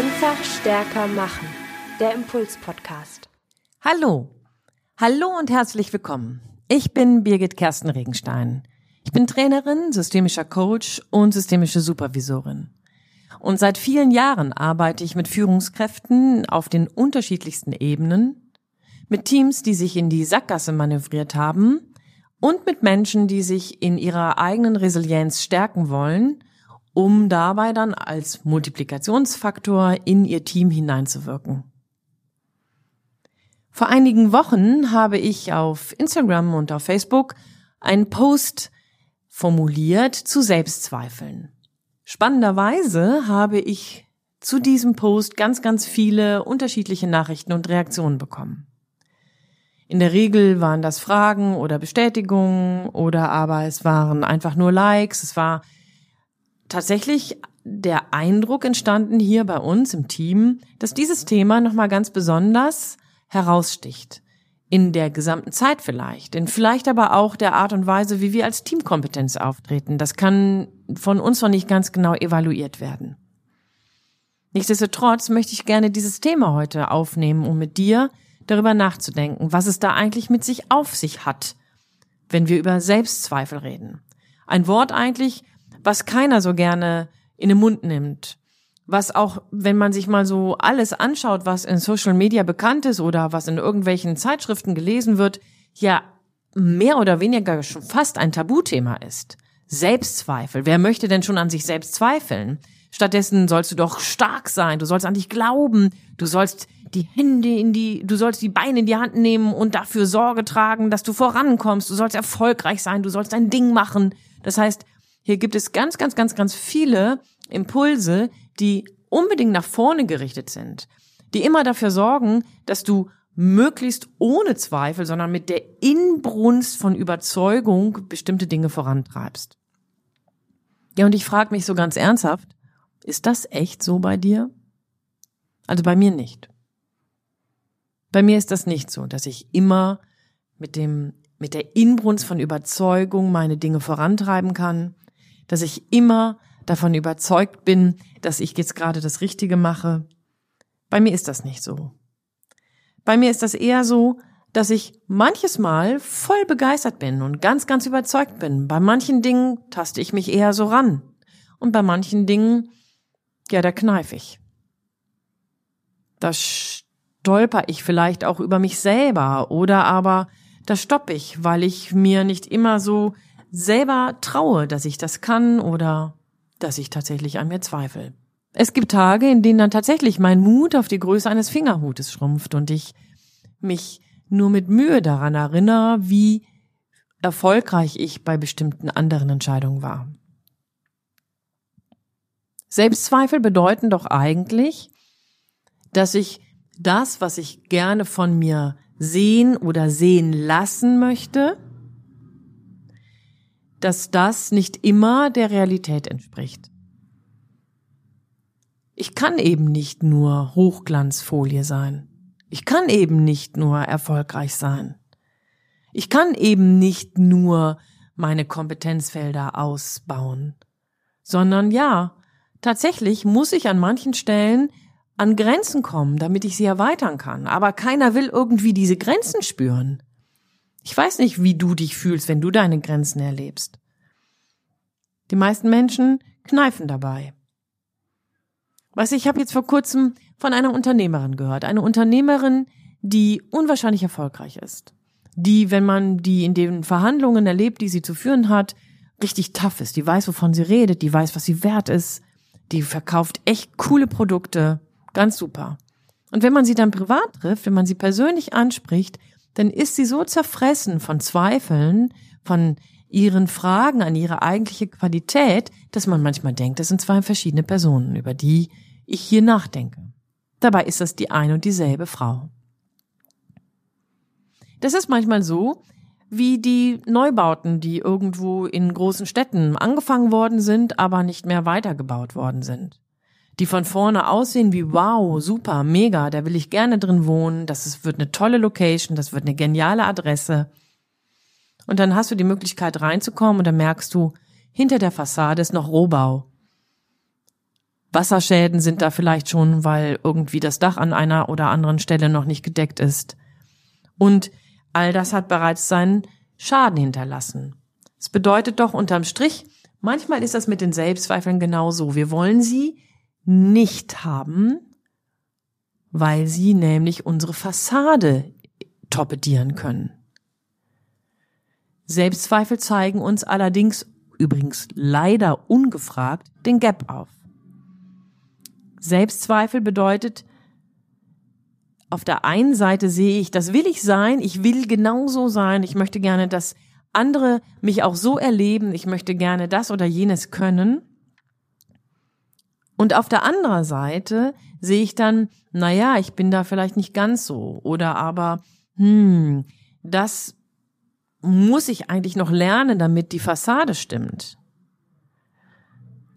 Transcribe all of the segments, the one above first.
Einfach stärker machen. Der Impuls-Podcast. Hallo. Hallo und herzlich willkommen. Ich bin Birgit Kersten Regenstein. Ich bin Trainerin, systemischer Coach und systemische Supervisorin. Und seit vielen Jahren arbeite ich mit Führungskräften auf den unterschiedlichsten Ebenen, mit Teams, die sich in die Sackgasse manövriert haben und mit Menschen, die sich in ihrer eigenen Resilienz stärken wollen um dabei dann als Multiplikationsfaktor in ihr Team hineinzuwirken. Vor einigen Wochen habe ich auf Instagram und auf Facebook einen Post formuliert zu Selbstzweifeln. Spannenderweise habe ich zu diesem Post ganz, ganz viele unterschiedliche Nachrichten und Reaktionen bekommen. In der Regel waren das Fragen oder Bestätigungen oder aber es waren einfach nur Likes, es war tatsächlich der Eindruck entstanden hier bei uns im Team, dass dieses Thema nochmal ganz besonders heraussticht. In der gesamten Zeit vielleicht, in vielleicht aber auch der Art und Weise, wie wir als Teamkompetenz auftreten. Das kann von uns noch nicht ganz genau evaluiert werden. Nichtsdestotrotz möchte ich gerne dieses Thema heute aufnehmen, um mit dir darüber nachzudenken, was es da eigentlich mit sich auf sich hat, wenn wir über Selbstzweifel reden. Ein Wort eigentlich, was keiner so gerne in den Mund nimmt. Was auch, wenn man sich mal so alles anschaut, was in Social Media bekannt ist oder was in irgendwelchen Zeitschriften gelesen wird, ja mehr oder weniger schon fast ein Tabuthema ist. Selbstzweifel. Wer möchte denn schon an sich selbst zweifeln? Stattdessen sollst du doch stark sein, du sollst an dich glauben, du sollst die Hände in die, du sollst die Beine in die Hand nehmen und dafür Sorge tragen, dass du vorankommst, du sollst erfolgreich sein, du sollst dein Ding machen. Das heißt, hier gibt es ganz, ganz, ganz, ganz viele Impulse, die unbedingt nach vorne gerichtet sind, die immer dafür sorgen, dass du möglichst ohne Zweifel, sondern mit der Inbrunst von Überzeugung bestimmte Dinge vorantreibst. Ja, und ich frage mich so ganz ernsthaft, ist das echt so bei dir? Also bei mir nicht. Bei mir ist das nicht so, dass ich immer mit dem, mit der Inbrunst von Überzeugung meine Dinge vorantreiben kann, dass ich immer davon überzeugt bin, dass ich jetzt gerade das Richtige mache. Bei mir ist das nicht so. Bei mir ist das eher so, dass ich manches Mal voll begeistert bin und ganz, ganz überzeugt bin. Bei manchen Dingen taste ich mich eher so ran. Und bei manchen Dingen, ja, da kneif ich. Da stolper ich vielleicht auch über mich selber oder aber da stopp ich, weil ich mir nicht immer so selber traue, dass ich das kann oder dass ich tatsächlich an mir zweifle. Es gibt Tage, in denen dann tatsächlich mein Mut auf die Größe eines Fingerhutes schrumpft und ich mich nur mit Mühe daran erinnere, wie erfolgreich ich bei bestimmten anderen Entscheidungen war. Selbstzweifel bedeuten doch eigentlich, dass ich das, was ich gerne von mir sehen oder sehen lassen möchte, dass das nicht immer der Realität entspricht. Ich kann eben nicht nur Hochglanzfolie sein. Ich kann eben nicht nur erfolgreich sein. Ich kann eben nicht nur meine Kompetenzfelder ausbauen, sondern ja, tatsächlich muss ich an manchen Stellen an Grenzen kommen, damit ich sie erweitern kann. Aber keiner will irgendwie diese Grenzen spüren. Ich weiß nicht, wie du dich fühlst, wenn du deine Grenzen erlebst. Die meisten Menschen kneifen dabei. Was ich habe jetzt vor kurzem von einer Unternehmerin gehört, eine Unternehmerin, die unwahrscheinlich erfolgreich ist, die, wenn man die in den Verhandlungen erlebt, die sie zu führen hat, richtig tough ist, die weiß, wovon sie redet, die weiß, was sie wert ist, die verkauft echt coole Produkte, ganz super. Und wenn man sie dann privat trifft, wenn man sie persönlich anspricht, dann ist sie so zerfressen von Zweifeln, von ihren Fragen an ihre eigentliche Qualität, dass man manchmal denkt, das sind zwei verschiedene Personen, über die ich hier nachdenke. Dabei ist das die eine und dieselbe Frau. Das ist manchmal so, wie die Neubauten, die irgendwo in großen Städten angefangen worden sind, aber nicht mehr weitergebaut worden sind die von vorne aussehen wie wow, super, mega, da will ich gerne drin wohnen, das ist, wird eine tolle Location, das wird eine geniale Adresse. Und dann hast du die Möglichkeit reinzukommen und dann merkst du, hinter der Fassade ist noch Rohbau. Wasserschäden sind da vielleicht schon, weil irgendwie das Dach an einer oder anderen Stelle noch nicht gedeckt ist. Und all das hat bereits seinen Schaden hinterlassen. Es bedeutet doch unterm Strich, manchmal ist das mit den Selbstzweifeln genauso. Wir wollen sie nicht haben, weil sie nämlich unsere Fassade torpedieren können. Selbstzweifel zeigen uns allerdings, übrigens leider ungefragt, den Gap auf. Selbstzweifel bedeutet, auf der einen Seite sehe ich, das will ich sein, ich will genauso sein, ich möchte gerne, dass andere mich auch so erleben, ich möchte gerne das oder jenes können. Und auf der anderen Seite sehe ich dann, na ja, ich bin da vielleicht nicht ganz so oder aber, hm, das muss ich eigentlich noch lernen, damit die Fassade stimmt.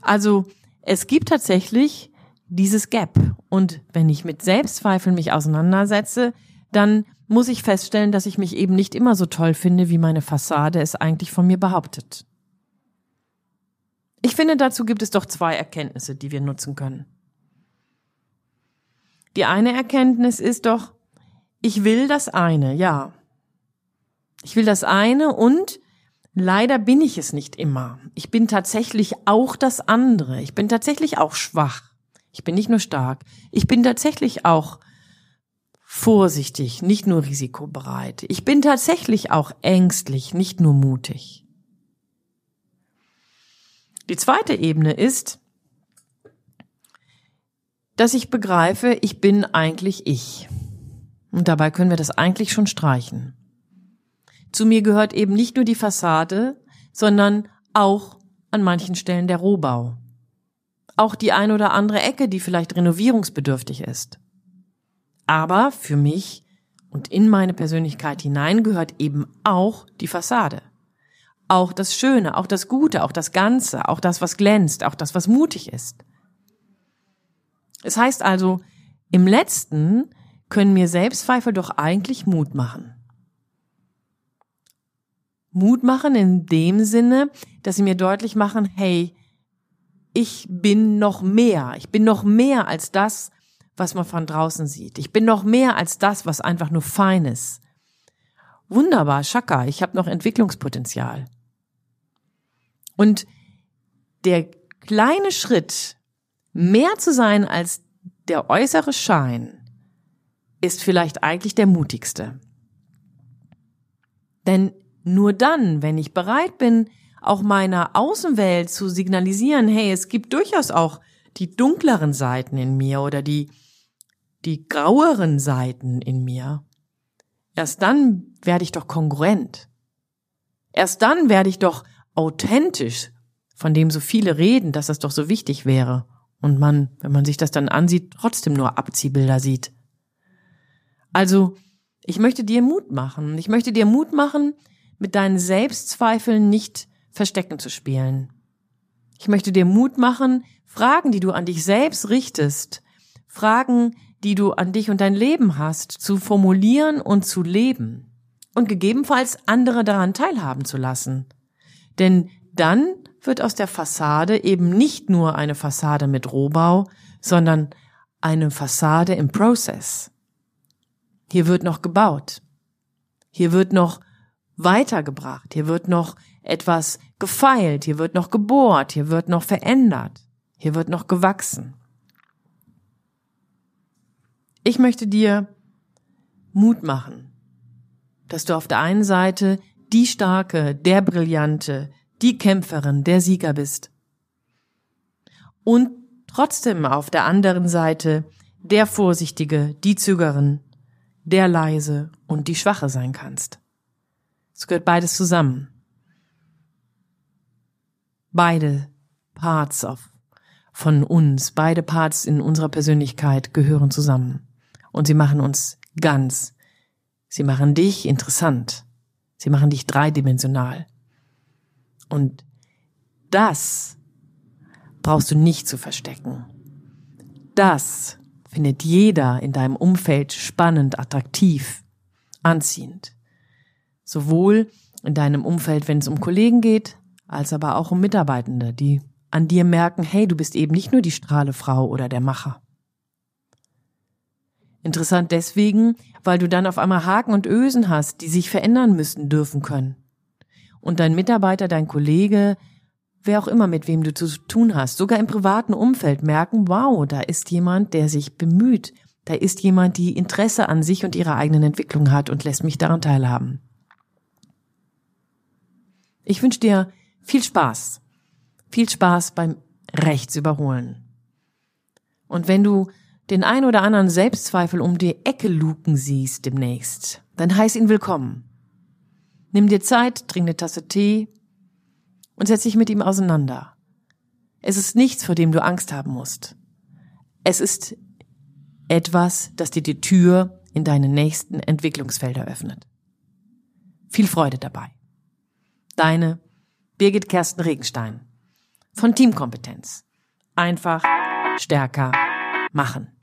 Also, es gibt tatsächlich dieses Gap. Und wenn ich mit Selbstzweifeln mich auseinandersetze, dann muss ich feststellen, dass ich mich eben nicht immer so toll finde, wie meine Fassade es eigentlich von mir behauptet. Ich finde, dazu gibt es doch zwei Erkenntnisse, die wir nutzen können. Die eine Erkenntnis ist doch, ich will das eine, ja. Ich will das eine und leider bin ich es nicht immer. Ich bin tatsächlich auch das andere. Ich bin tatsächlich auch schwach. Ich bin nicht nur stark, ich bin tatsächlich auch vorsichtig, nicht nur risikobereit. Ich bin tatsächlich auch ängstlich, nicht nur mutig. Die zweite Ebene ist, dass ich begreife, ich bin eigentlich ich. Und dabei können wir das eigentlich schon streichen. Zu mir gehört eben nicht nur die Fassade, sondern auch an manchen Stellen der Rohbau auch die ein oder andere Ecke, die vielleicht renovierungsbedürftig ist. Aber für mich und in meine Persönlichkeit hinein gehört eben auch die Fassade. Auch das Schöne, auch das Gute, auch das Ganze, auch das, was glänzt, auch das, was mutig ist. Es heißt also, im letzten können mir Selbstzweifel doch eigentlich Mut machen. Mut machen in dem Sinne, dass sie mir deutlich machen, hey, ich bin noch mehr. Ich bin noch mehr als das, was man von draußen sieht. Ich bin noch mehr als das, was einfach nur fein ist. Wunderbar, Schaka, ich habe noch Entwicklungspotenzial. Und der kleine Schritt, mehr zu sein als der äußere Schein, ist vielleicht eigentlich der mutigste. Denn nur dann, wenn ich bereit bin, auch meiner Außenwelt zu signalisieren, hey, es gibt durchaus auch die dunkleren Seiten in mir oder die, die graueren Seiten in mir. Erst dann werde ich doch kongruent. Erst dann werde ich doch authentisch, von dem so viele reden, dass das doch so wichtig wäre. Und man, wenn man sich das dann ansieht, trotzdem nur Abziehbilder sieht. Also, ich möchte dir Mut machen. Ich möchte dir Mut machen, mit deinen Selbstzweifeln nicht Verstecken zu spielen. Ich möchte dir Mut machen, Fragen, die du an dich selbst richtest, Fragen, die du an dich und dein Leben hast, zu formulieren und zu leben und gegebenenfalls andere daran teilhaben zu lassen. Denn dann wird aus der Fassade eben nicht nur eine Fassade mit Rohbau, sondern eine Fassade im Prozess. Hier wird noch gebaut. Hier wird noch weitergebracht. Hier wird noch etwas gefeilt, hier wird noch gebohrt, hier wird noch verändert, hier wird noch gewachsen. Ich möchte dir Mut machen, dass du auf der einen Seite die starke, der brillante, die Kämpferin, der Sieger bist. Und trotzdem auf der anderen Seite der Vorsichtige, die Zögerin, der leise und die Schwache sein kannst. Es gehört beides zusammen beide Parts auf, von uns, beide Parts in unserer Persönlichkeit gehören zusammen. Und sie machen uns ganz. Sie machen dich interessant. Sie machen dich dreidimensional. Und das brauchst du nicht zu verstecken. Das findet jeder in deinem Umfeld spannend, attraktiv, anziehend. Sowohl in deinem Umfeld, wenn es um Kollegen geht, als aber auch um Mitarbeitende, die an dir merken, hey, du bist eben nicht nur die Strahlefrau oder der Macher. Interessant deswegen, weil du dann auf einmal Haken und Ösen hast, die sich verändern müssen, dürfen können. Und dein Mitarbeiter, dein Kollege, wer auch immer, mit wem du zu tun hast, sogar im privaten Umfeld merken, wow, da ist jemand, der sich bemüht, da ist jemand, die Interesse an sich und ihrer eigenen Entwicklung hat und lässt mich daran teilhaben. Ich wünsche dir viel Spaß. Viel Spaß beim Rechtsüberholen. Und wenn du den ein oder anderen Selbstzweifel um die Ecke luken siehst demnächst, dann heiß ihn willkommen. Nimm dir Zeit, trink eine Tasse Tee und setz dich mit ihm auseinander. Es ist nichts, vor dem du Angst haben musst. Es ist etwas, das dir die Tür in deine nächsten Entwicklungsfelder öffnet. Viel Freude dabei. Deine Birgit Kersten Regenstein von Teamkompetenz. Einfach stärker machen.